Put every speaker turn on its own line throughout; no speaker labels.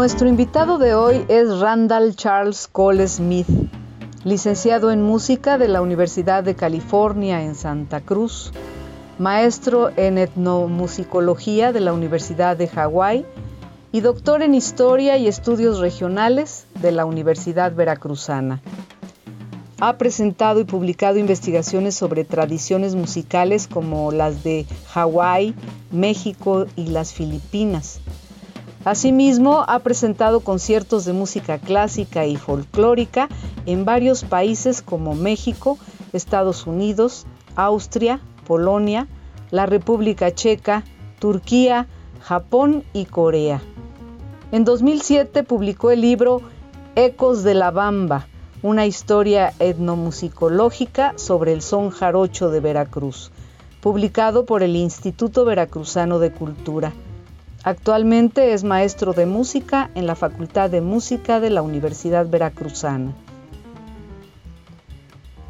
Nuestro invitado de hoy es Randall Charles Cole Smith, licenciado en música de la Universidad de California en Santa Cruz, maestro en etnomusicología de la Universidad de Hawái y doctor en historia y estudios regionales de la Universidad Veracruzana. Ha presentado y publicado investigaciones sobre tradiciones musicales como las de Hawái, México y las Filipinas Asimismo, ha presentado conciertos de música clásica y folclórica en varios países como México, Estados Unidos, Austria, Polonia, la República Checa, Turquía, Japón y Corea. En 2007 publicó el libro Ecos de la Bamba, una historia etnomusicológica sobre el son jarocho de Veracruz, publicado por el Instituto Veracruzano de Cultura. Actualmente es maestro de música en la Facultad de Música de la Universidad Veracruzana.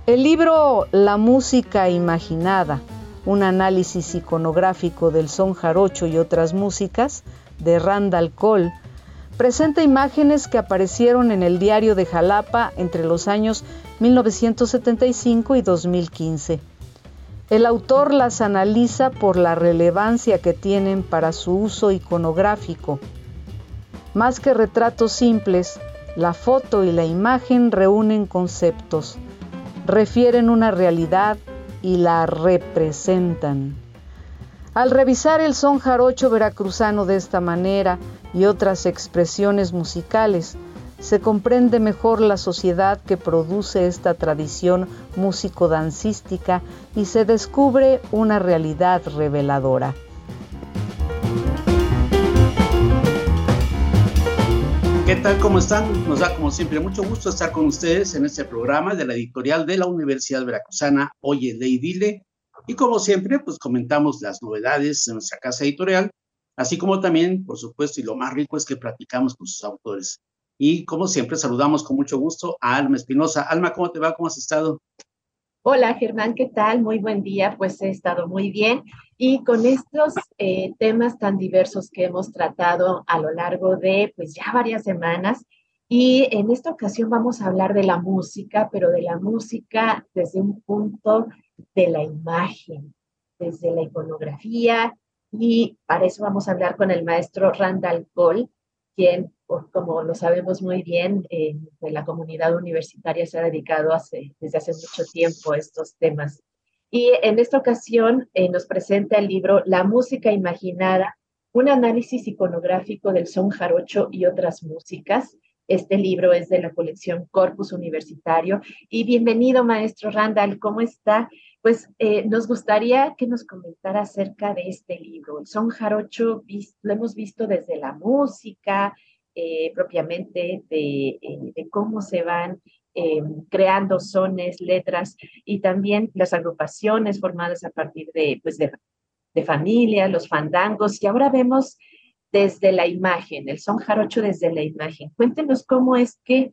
El libro La música imaginada, un análisis iconográfico del son jarocho y otras músicas, de Randall Cole, presenta imágenes que aparecieron en el diario de Jalapa entre los años 1975 y 2015 el autor las analiza por la relevancia que tienen para su uso iconográfico. Más que retratos simples, la foto y la imagen reúnen conceptos, refieren una realidad y la representan. Al revisar el son jarocho veracruzano de esta manera y otras expresiones musicales, se comprende mejor la sociedad que produce esta tradición músico-dancística y se descubre una realidad reveladora.
¿Qué tal? ¿Cómo están? Nos da como siempre mucho gusto estar con ustedes en este programa de la editorial de la Universidad Veracruzana, Oye, Ley Dile. Y como siempre, pues comentamos las novedades de nuestra casa editorial, así como también, por supuesto, y lo más rico es que platicamos con sus autores. Y como siempre, saludamos con mucho gusto a Alma Espinosa. Alma, ¿cómo te va? ¿Cómo has estado?
Hola Germán, ¿qué tal? Muy buen día, pues he estado muy bien y con estos eh, temas tan diversos que hemos tratado a lo largo de pues ya varias semanas y en esta ocasión vamos a hablar de la música, pero de la música desde un punto de la imagen, desde la iconografía y para eso vamos a hablar con el maestro Randall Cole, quien como lo sabemos muy bien, eh, la comunidad universitaria se ha dedicado desde hace mucho tiempo a estos temas. Y en esta ocasión eh, nos presenta el libro La música imaginada, un análisis iconográfico del son jarocho y otras músicas. Este libro es de la colección Corpus Universitario. Y bienvenido, maestro Randall, ¿cómo está? Pues eh, nos gustaría que nos comentara acerca de este libro. El son jarocho lo hemos visto desde la música, eh, propiamente eh, de, cómo se van eh, creando sones, letras y también las agrupaciones formadas a partir de, pues de, de familia, los fandangos, y ahora vemos desde la imagen, el son jarocho desde la imagen. Cuéntenos cómo es que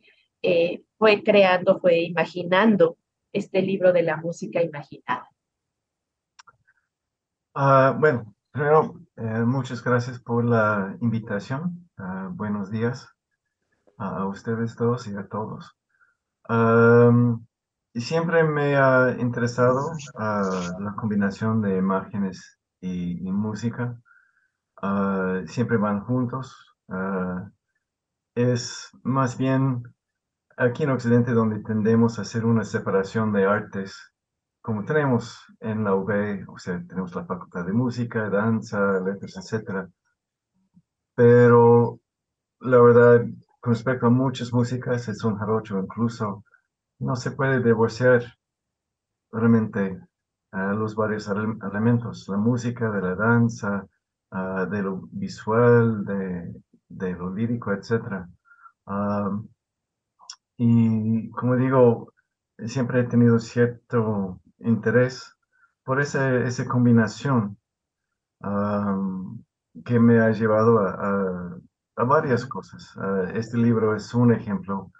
fue creando, fue imaginando este libro de la música imaginada.
Ah, bueno, primero, muchas gracias por la invitación. Ah, buenos días a ustedes todos y a todos. y siempre me ha interesado ah, la combinación de imágenes y, música. Ah, siempre van juntos. es más bien aquí en Occidente donde tendemos a hacer una separación de artes, como tenemos en la UB, o sea, tenemos la facultad de música, danza, letras, etcétera pero la verdad, con respecto a muchas músicas, es un jarocho incluso, no se puede divorciar realmente a los varios elementos, la música, de la danza, ah, de lo visual, de, de lo lírico, etc. y como digo, siempre he tenido cierto interés por esa, esa combinación que me ha llevado a, a, varias cosas. Ah, este libro es un ejemplo.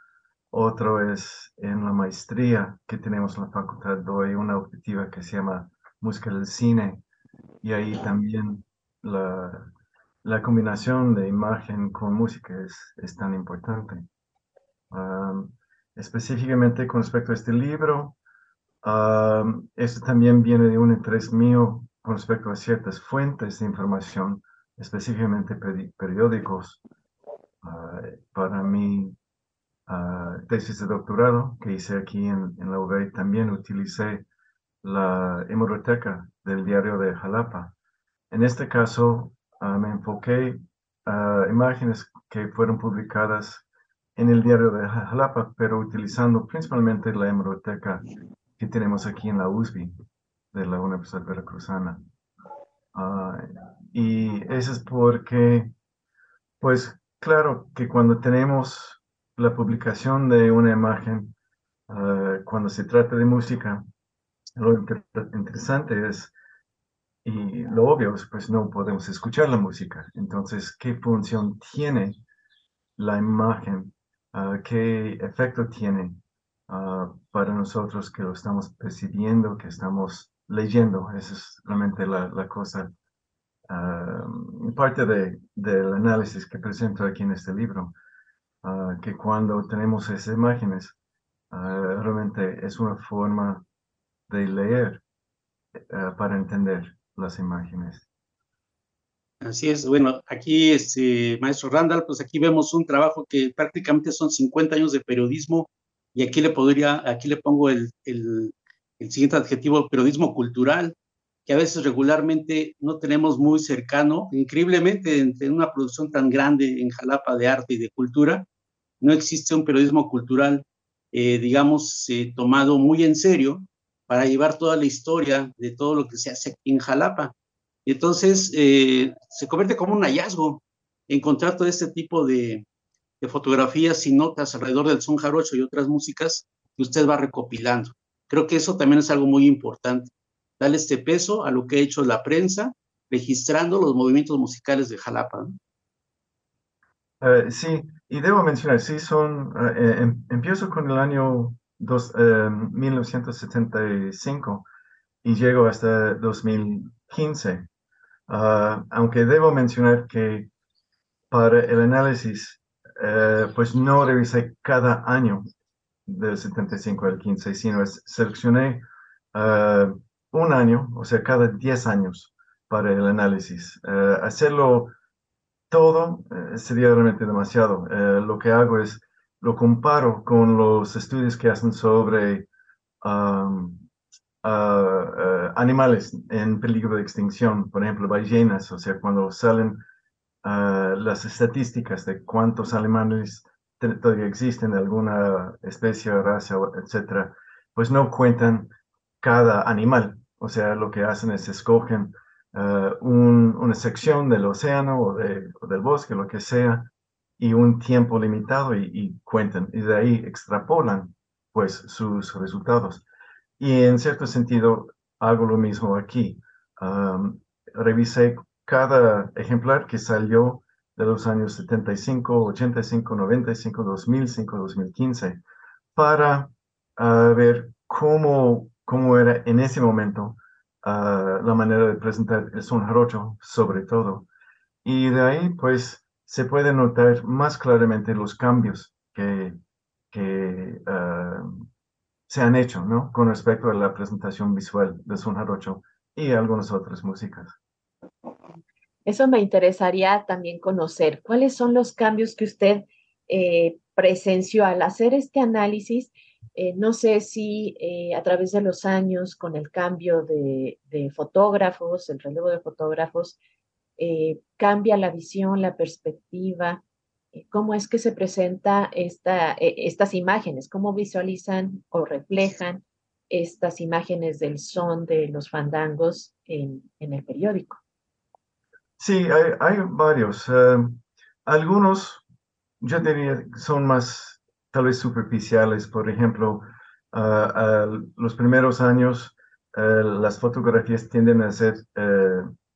Otro es en la maestría que tenemos en la facultad, doy una optativa que se llama Música del Cine y ahí también la, la combinación de imagen con música es, es tan importante. específicamente con respecto a este libro, esto también viene de un interés mío con respecto a ciertas fuentes de información, específicamente periódicos. Ah, para mi uh, tesis de doctorado que hice aquí en, en la UBI, también utilicé la hemeroteca del diario de Jalapa. En este caso, ah, me enfoqué a imágenes que fueron publicadas en el diario de Jalapa, pero utilizando principalmente la hemeroteca que tenemos aquí en la USB de la Universidad Veracruzana. Ah, y eso es porque, pues claro que cuando tenemos la publicación de una imagen, ah, cuando se trata de música, lo interesante es, y lo obvio es, pues no podemos escuchar la música. Entonces, ¿qué función tiene la imagen? Ah, ¿Qué efecto tiene Ah, para nosotros que lo estamos percibiendo, que estamos leyendo. Esa es realmente la, la cosa, uh, parte de, del análisis que presento aquí en este libro, que cuando tenemos esas imágenes, realmente es una forma de leer para entender las imágenes.
Así es, bueno, aquí, este, maestro Randall, pues aquí vemos un trabajo que prácticamente son 50 años de periodismo y aquí le podría, aquí le pongo el, el, siguiente adjetivo, periodismo cultural, que a veces regularmente no tenemos muy cercano. Increíblemente, en, una producción tan grande en Jalapa de arte y de cultura, no existe un periodismo cultural, eh, digamos, eh, tomado muy en serio para llevar toda la historia de todo lo que se hace en Jalapa. Entonces, eh, se convierte como un hallazgo encontrar todo este tipo de, de fotografías y notas alrededor del son jarocho y otras músicas que usted va recopilando. Creo que eso también es algo muy importante, darle este peso a lo que ha hecho la prensa, registrando los movimientos musicales de Jalapa.
Eh, sí, y debo mencionar, sí, son, eh, em, empiezo con el año dos, 1975 eh, y llego hasta 2015, ah, aunque debo mencionar que para el análisis eh, pues no revisé cada año del 75 al 15, sino seleccioné eh, un año, o sea, cada 10 años para el análisis. Eh, hacerlo todo sería realmente demasiado. lo que hago es, lo comparo con los estudios que hacen sobre animales en peligro de extinción, por ejemplo, ballenas, o sea, cuando salen las estadísticas de cuántos alemanes todavía existen de alguna especie, raza, etcétera, pues no cuentan cada animal. O sea, lo que hacen es escogen uh, una sección del océano o, de, del bosque, lo que sea, y un tiempo limitado y, cuentan. Y de ahí extrapolan pues sus resultados. Y en cierto sentido, hago lo mismo aquí. Revisé cada ejemplar que salió de los años 75, 85, 95, 2005, 2015, para ah, ver cómo, cómo era en ese momento ah, la manera de presentar el son sobre todo. Y de ahí, pues, se puede notar más claramente los cambios que, que ah, se han hecho, ¿no? Con respecto a la presentación visual del son jarocho y algunas otras músicas.
Eso me interesaría también conocer. ¿Cuáles son los cambios que usted eh, presenció al hacer este análisis? Eh, no sé si eh, a través de los años, con el cambio de, fotógrafos, el relevo de fotógrafos, cambia la visión, la perspectiva. ¿Cómo es que se presenta esta, estas imágenes? ¿Cómo visualizan o reflejan estas imágenes del son de los fandangos en el periódico?
Sí, hay, varios. Eh, algunos, yo son más tal vez superficiales. Por ejemplo, los primeros años, las fotografías tienden a ser,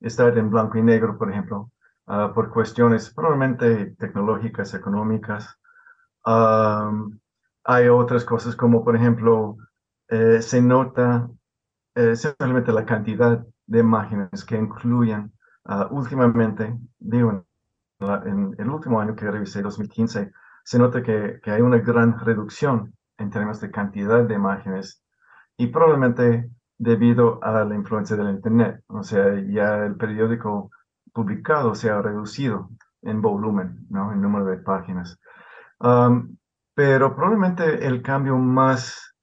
estar en blanco y negro, por ejemplo, por cuestiones probablemente tecnológicas, económicas. hay otras cosas como, por ejemplo, eh, se nota eh, simplemente la cantidad de imágenes que incluyen ah, últimamente, digo, en, el último año que revisé, 2015, se nota que, que, hay una gran reducción en términos de cantidad de imágenes y probablemente debido a la influencia del Internet. O sea, ya el periódico publicado se ha reducido en volumen, ¿no? En número de páginas. pero probablemente el cambio más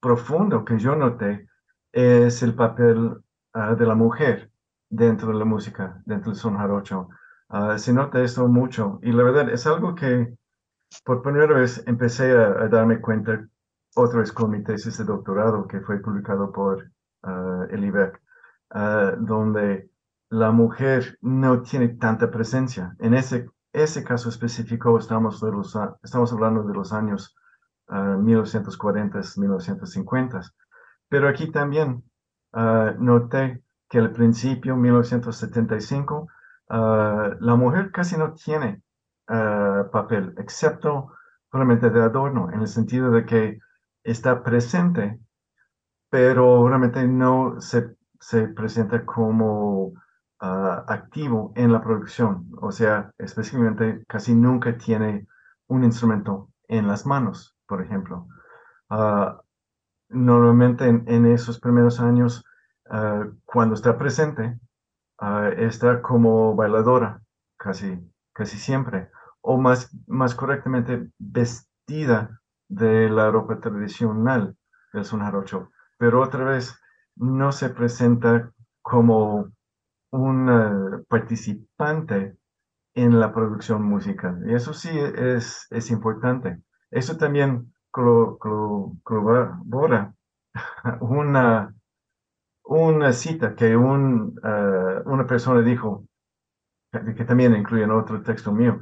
profundo que yo noté es el papel ah, de la mujer dentro de la música, dentro del son jarocho. Uh, se nota esto mucho y la verdad es algo que por primera vez empecé a, darme cuenta otra vez con mi tesis de doctorado que fue publicado por uh, el IBEC, donde la mujer no tiene tanta presencia. En ese, ese caso específico estamos, hablando de los años 1940, 1950. Pero aquí también uh, noté que al principio, 1975, uh, la mujer casi no tiene uh, papel, excepto realmente de adorno, en el sentido de que está presente, pero realmente no se, se presenta como activo en la producción. O sea, específicamente casi nunca tiene un instrumento en las manos, por ejemplo normalmente en, esos primeros años, ah, cuando está presente, está como bailadora, casi, casi siempre, o más, más correctamente vestida de la ropa tradicional del son jarocho, pero otra vez no se presenta como un participante en la producción musical. Y eso sí es, es importante. Eso también corrobora una, una cita que un, eh, una persona dijo, que, también incluye en otro texto mío,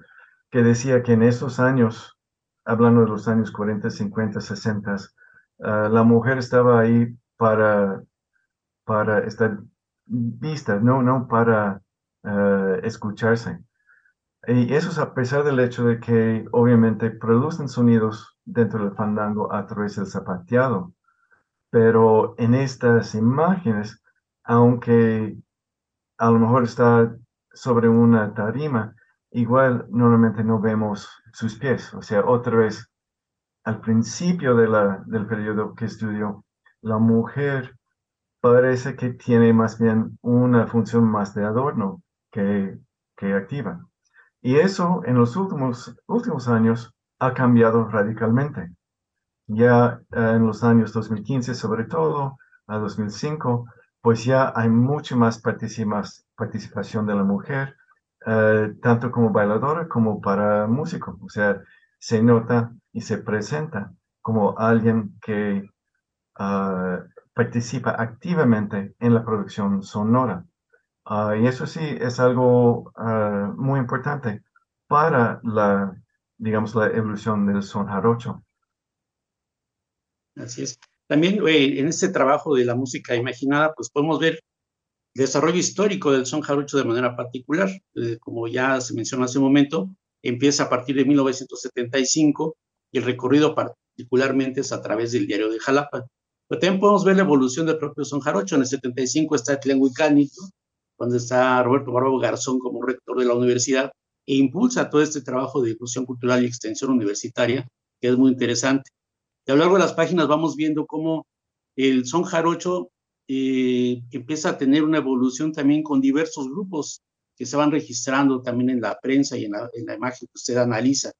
que decía que en esos años, hablando de los años 40, 50, 60, la mujer estaba ahí para, para estar vista, no, no para uh, escucharse. Y eso es a pesar del hecho de que obviamente producen sonidos dentro del fandango a través del zapateado. Pero en estas imágenes, aunque a lo mejor está sobre una tarima, igual normalmente no vemos sus pies. O sea, otra vez, al principio de del periodo que estudió, la mujer parece que tiene más bien una función más de adorno que, que activa. Y eso en los últimos, últimos años ha cambiado radicalmente. Ya eh, en los años 2015, sobre todo, a 2005, pues ya hay mucha más participación de la mujer, eh, tanto como bailadora como para músico. O sea, se nota y se presenta como alguien que ah, participa activamente en la producción sonora. Ah, y eso sí es algo ah, muy importante para la, digamos, la evolución del son jarocho.
Así es. También en este trabajo de la música imaginada, pues podemos ver el desarrollo histórico del son jarocho de manera particular. Eh, como ya se mencionó hace un momento, empieza a partir de 1975 y el recorrido particularmente es a través del diario de Jalapa. Pero también podemos ver la evolución del propio son jarocho. En el 75 está Tlenhuicani, cuando está Roberto Barbo Garzón como rector de la universidad, e impulsa todo este trabajo de difusión cultural y extensión universitaria, que es muy interesante. Y a lo largo de las páginas vamos viendo cómo el son jarocho eh, empieza a tener una evolución también con diversos grupos que se van registrando también en la prensa y en la, en la imagen que usted analiza.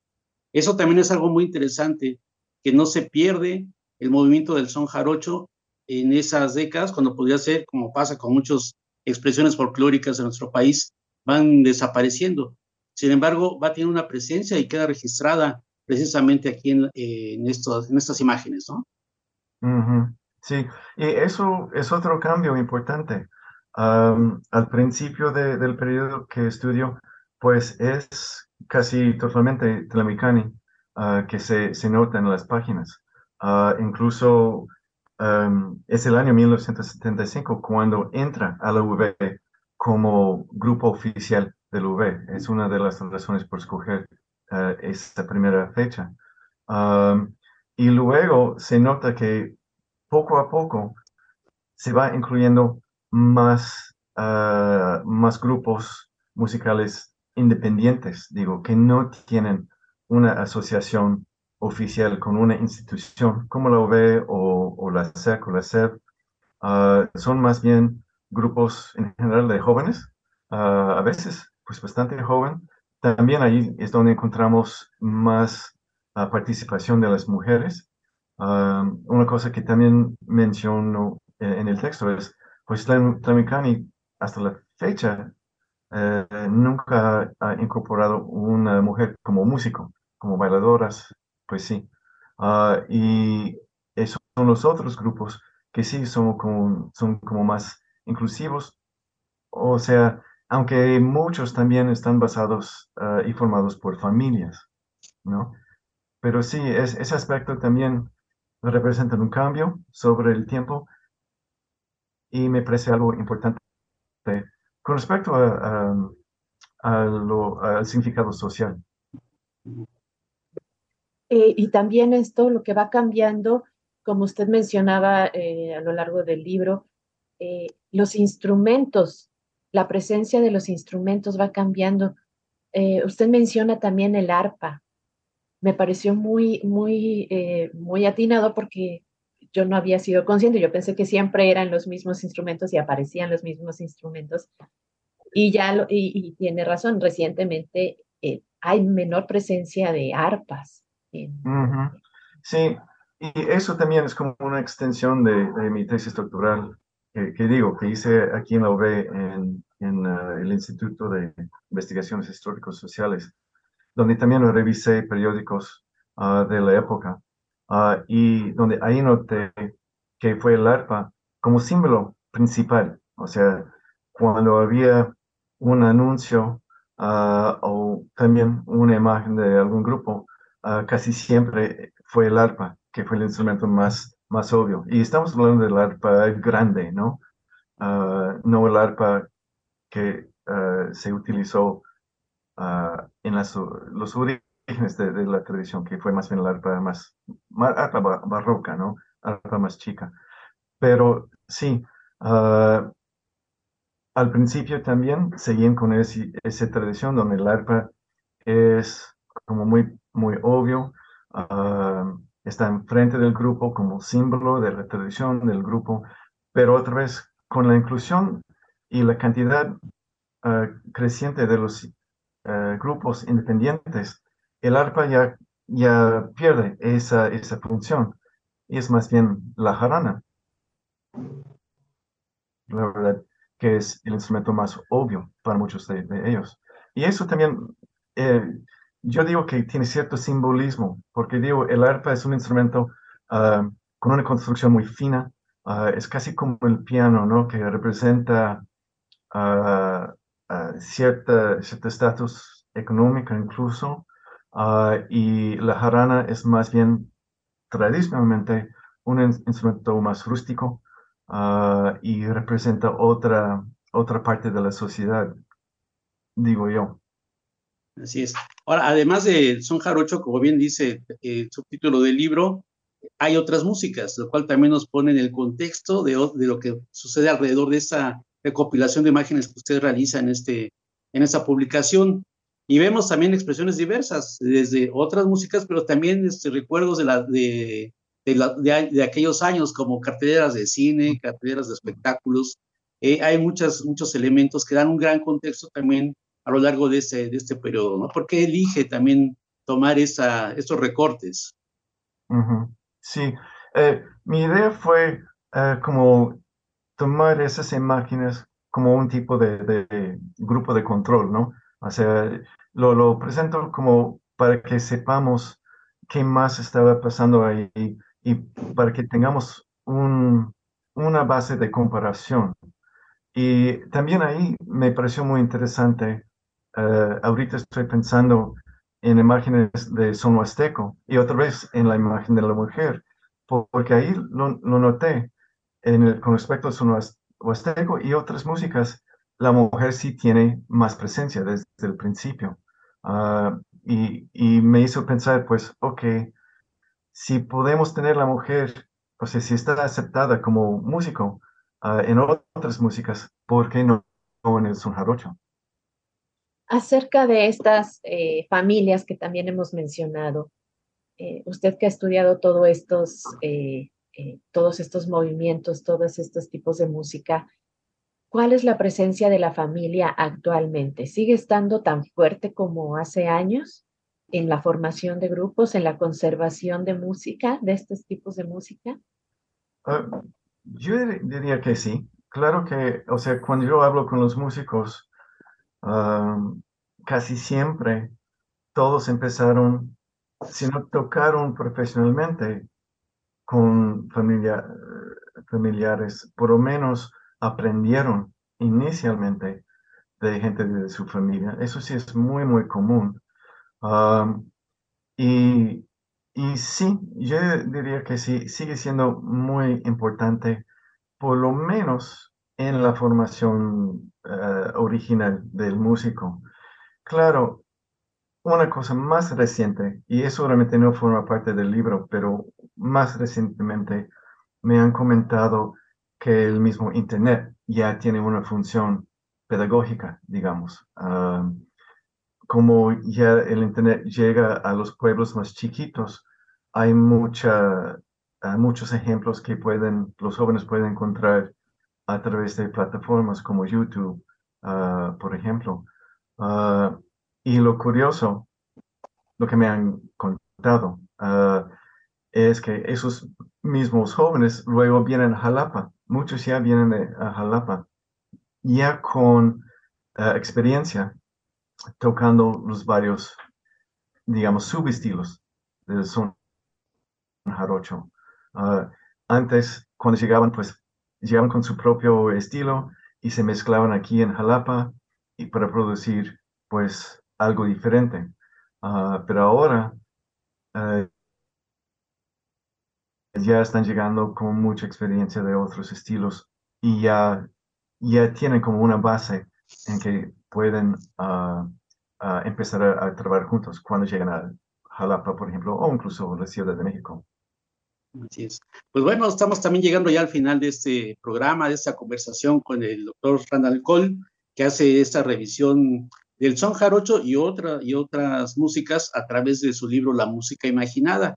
Eso también es algo muy interesante, que no se pierde el movimiento del son jarocho en esas décadas, cuando podría ser, como pasa con muchos expresiones folclóricas de nuestro país van desapareciendo. Sin embargo, va a tener una presencia y queda registrada precisamente aquí en, en, estos, en estas imágenes, ¿no?
Sí, y eso es otro cambio importante. Al principio del periodo que estudio, pues es casi totalmente Tlamicani uh, que se, se, nota en las páginas. Uh, incluso um, es el año 1975 cuando entra a la UV como grupo oficial del UV. Es una de las razones por escoger uh, esta primera fecha. Um, y luego se nota que poco a poco se va incluyendo más, más grupos musicales independientes, digo, que no tienen una asociación oficial con una institución como la OVE o, la SEC o la SEP, ah, son más bien grupos en general de jóvenes, ah, a veces pues bastante joven. También ahí es donde encontramos más ah, participación de las mujeres. una cosa que también menciono eh, en el texto es, pues Tlamicani hasta la fecha eh, nunca ha incorporado una mujer como músico, como bailadoras, pues sí. Ah, y esos son los otros grupos que sí son como, son como más inclusivos. O sea, aunque muchos también están basados ah, y formados por familias, ¿no? Pero sí, es, ese aspecto también representa un cambio sobre el tiempo y me parece algo importante con respecto a, al significado social.
Eh, y también esto, lo que va cambiando, como usted mencionaba eh, a lo largo del libro, eh, los instrumentos, la presencia de los instrumentos va cambiando. usted menciona también el arpa. Me pareció muy, muy, muy atinado porque yo no había sido consciente, yo pensé que siempre eran los mismos instrumentos y aparecían los mismos instrumentos. Y ya, lo, y, tiene razón, recientemente eh, hay menor presencia de arpas.
Sí, y eso también es como una extensión de, mi tesis doctoral, que digo, que hice aquí en la UB, en, en uh, el Instituto de Investigaciones Históricos Sociales, donde también revisé periódicos uh, de la época Ah, y donde ahí noté que fue el arpa como símbolo principal. O sea, cuando había un anuncio ah, o también una imagen de algún grupo, ah, casi siempre fue el arpa, que fue el instrumento más, más obvio. Y estamos hablando del arpa grande, ¿no? no el arpa que se utilizó en las, los de, de, la tradición, que fue más bien la arpa más, arpa barroca, ¿no? Arpa más chica. Pero sí, uh, al principio también seguían con ese, esa tradición donde el arpa es como muy, muy obvio, uh, está enfrente del grupo como símbolo de la tradición del grupo, pero otra vez con la inclusión y la cantidad uh, creciente de los grupos independientes, el arpa ya, ya pierde esa, esa función es más bien la jarana. La verdad que es el instrumento más obvio para muchos de, ellos. Y eso también, eh, yo digo que tiene cierto simbolismo, porque digo, el arpa es un instrumento ah, con una construcción muy fina, ah, es casi como el piano, ¿no? Que representa uh, cierto estatus económico incluso, Ah, y la jarana es más bien tradicionalmente un instrumento más rústico ah, y representa otra, otra parte de la sociedad, digo yo.
Así es. Ahora, además de son jarocho, como bien dice el subtítulo del libro, hay otras músicas, lo cual también nos pone en el contexto de, de lo que sucede alrededor de esa recopilación de imágenes que usted realiza en, este, en esta publicación. Y vemos también expresiones diversas, desde otras músicas, pero también este, recuerdos de, la, de, de, de, aquellos años, como carteleras de cine, carteleras de espectáculos. Eh, hay muchas, muchos elementos que dan un gran contexto también a lo largo de este, de este periodo, ¿no? ¿Por qué elige también tomar esa, estos recortes?
Sí, eh, mi idea fue eh, como tomar esas imágenes como un tipo de, de, grupo de control, ¿no? O sea, lo, lo presento como para que sepamos qué más estaba pasando ahí y para que tengamos un, una base de comparación. y también ahí me pareció muy interesante. Uh, ahorita estoy pensando en imágenes de son huasteco y otra vez en la imagen de la mujer, porque ahí lo, lo noté en el, con respecto a son huasteco y otras músicas, la mujer sí tiene más presencia desde el principio. Uh, y, me hizo pensar, pues, ok, si podemos tener la mujer, o sea, si está aceptada como músico, Ah, en otras músicas, ¿por qué no, en el son jarocho?
Acerca de estas eh, familias que también hemos mencionado, eh, usted que ha estudiado todos estos, eh, todos estos movimientos, todos estos tipos de música, ¿cuál es la presencia de la familia actualmente? ¿Sigue estando tan fuerte como hace años en la formación de grupos, en la conservación de música, de estos tipos de música?
Ah, yo diría que sí. Claro que, o sea, cuando yo hablo con los músicos, casi siempre todos empezaron, si no tocaron profesionalmente con familia, familiares, por lo menos aprendieron inicialmente de gente de su familia. Eso sí es muy, muy común. y y sí, yo diría que sí, sigue siendo muy importante, por lo menos en la formación eh, original del músico. Claro, una cosa más reciente, y eso realmente no forma parte del libro, pero más recientemente me han comentado que el mismo Internet ya tiene una función pedagógica, digamos. Como ya el Internet llega a los pueblos más chiquitos, hay muchos ejemplos que pueden, los jóvenes pueden encontrar a través de plataformas como YouTube, ah, por ejemplo. Ah, y lo curioso, lo que me han contado, ah, es que esos mismos jóvenes luego vienen a Jalapa, muchos ya vienen a Jalapa, ya con experiencia tocando los varios, digamos, subestilos del son jarocho. antes, cuando llegaban, pues llegaban con su propio estilo y se mezclaban aquí en Jalapa y para producir, pues, algo diferente. pero ahora eh, ya están llegando con mucha experiencia de otros estilos y ya, ya tienen como una base en que pueden empezar a, trabajar juntos cuando llegan a Jalapa, por ejemplo, o incluso la Ciudad de México.
Así es. Pues bueno, estamos también llegando ya al final de este programa, de esta conversación con el doctor Randall Cole, que hace esta revisión del son jarocho y, otra, y otras músicas a través de su libro La música imaginada.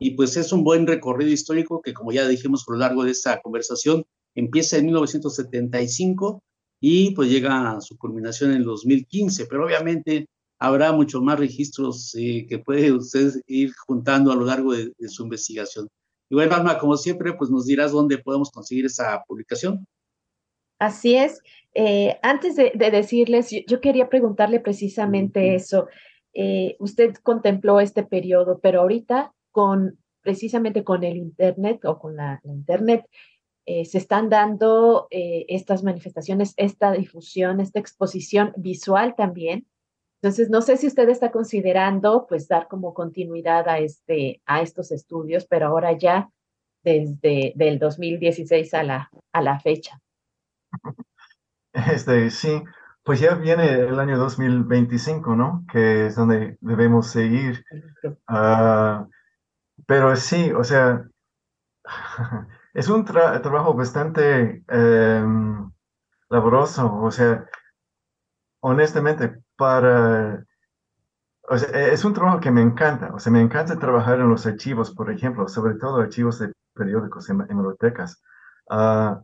Y pues es un buen recorrido histórico que, como ya dijimos a lo largo de esta conversación, empieza en 1975 y pues llega a su culminación en 2015, pero obviamente habrá muchos más registros eh, que puede usted ir juntando a lo largo de su investigación. Y bueno, Alma, como siempre, pues nos dirás dónde podemos conseguir esa publicación.
Así es. Eh, antes de, decirles, yo, quería preguntarle precisamente eso. Eh, usted contempló este periodo, pero ahorita con precisamente con el Internet o con la, Internet, eh, se están dando estas manifestaciones, esta difusión, esta exposición visual también entonces, no sé si usted está considerando pues dar como continuidad a, este, a estos estudios, pero ahora ya desde del 2016 a la, a la fecha.
Este, sí, pues ya viene el año 2025, ¿no? Que es donde debemos seguir. Uh, pero sí, o sea, es un trabajo bastante um, laboroso, o sea, honestamente, para... O sea, e-, es un trabajo que me encanta, o sea, me encanta trabajar en los archivos, por ejemplo, sobre todo archivos de periódicos en, bibliotecas. Ah,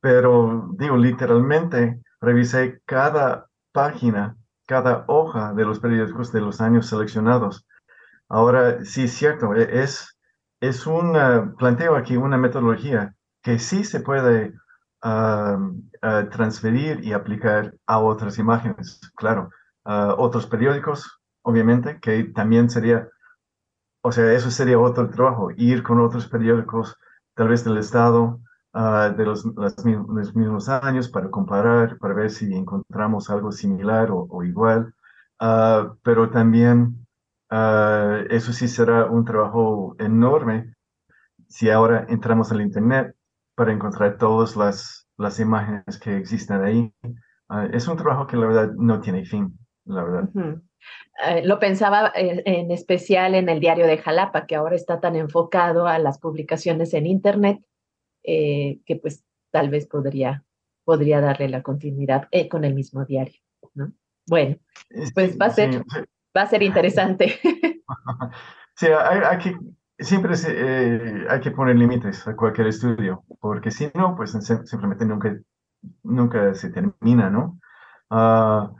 pero digo, literalmente revisé cada página, cada hoja de los periódicos de los años seleccionados. Ahora, sí es cierto, e-, es, es un, planteo aquí una metodología que sí se puede ah, ah, transferir y aplicar a otras imágenes, claro otros periódicos, obviamente, que también sería, o sea, eso sería otro trabajo, ir con otros periódicos, tal vez del Estado, ah, de los, mismos años para comparar, para ver si encontramos algo similar o, igual. Ah, pero también eso sí será un trabajo enorme si ahora entramos al Internet para encontrar todas las, las imágenes que existen ahí. es un trabajo que la verdad no tiene fin, la verdad.
Eh, lo pensaba eh, en, especial en el diario de Jalapa, que ahora está tan enfocado a las publicaciones en Internet, eh, que pues tal vez podría, podría darle la continuidad con el mismo diario. ¿no? Bueno, pues va a ser, va a ser interesante.
Sí, hay, que, siempre hay que poner límites a cualquier estudio, porque si no, pues simplemente nunca, nunca se termina, ¿no? Uh,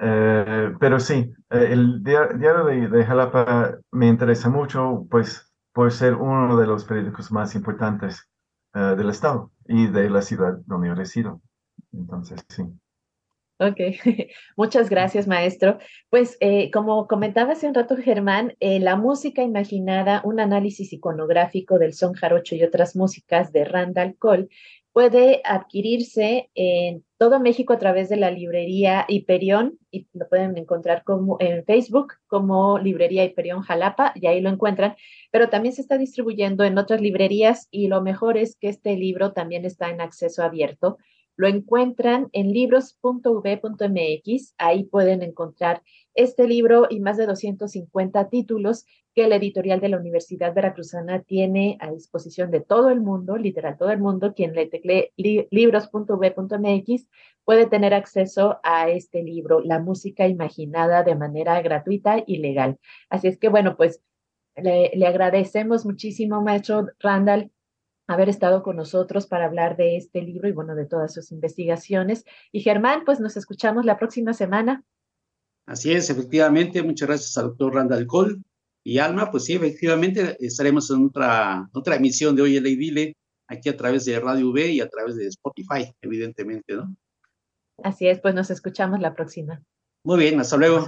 eh, pero sí, eh, el diario de, Jalapa me interesa mucho, pues por ser uno de los periódicos más importantes eh, del estado y de la ciudad donde yo resido. Entonces, sí.
Ok, muchas gracias, maestro. Pues como comentaba hace un rato Germán, la música imaginada, un análisis iconográfico del son jarocho y otras músicas de Randall Cole puede adquirirse en todo México a través de la librería Hiperión y lo pueden encontrar como en Facebook como librería Hiperión Jalapa y ahí lo encuentran, pero también se está distribuyendo en otras librerías y lo mejor es que este libro también está en acceso abierto. Lo encuentran en libros.v.mx, ahí pueden encontrar este libro y más de 250 títulos que la editorial de la Universidad Veracruzana tiene a disposición de todo el mundo, literal todo el mundo, quien le tecle libros.v.mx puede tener acceso a este libro, La música imaginada de manera gratuita y legal. Así es que bueno, pues le, le agradecemos muchísimo, maestro Randall, haber estado con nosotros para hablar de este libro y bueno, de todas sus investigaciones. Y Germán, pues nos escuchamos la próxima semana.
Así es, efectivamente, muchas gracias al doctor Randall Cole y Alma, pues sí, efectivamente estaremos en otra, otra emisión de Hoy el Dile, aquí a través de Radio V y a través de Spotify, evidentemente, ¿no?
Así es, pues nos escuchamos la próxima.
Muy bien, hasta luego.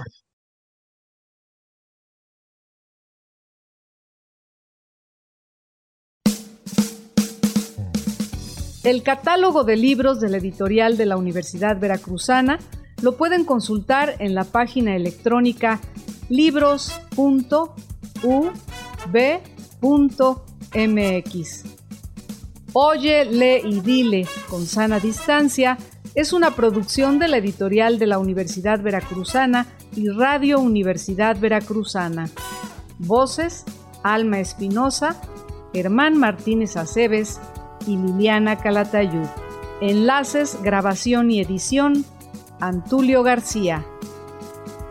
El catálogo de libros de la editorial de la Universidad Veracruzana lo pueden consultar en la página electrónica libros.ub.mx. Oye, lee y dile con sana distancia es una producción de la editorial de la Universidad Veracruzana y Radio Universidad Veracruzana. Voces: Alma Espinosa, Germán Martínez Aceves y Liliana Calatayud. Enlaces, grabación y edición: Antulio García.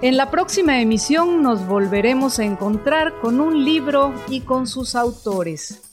En la próxima emisión nos volveremos a encontrar con un libro y con sus autores.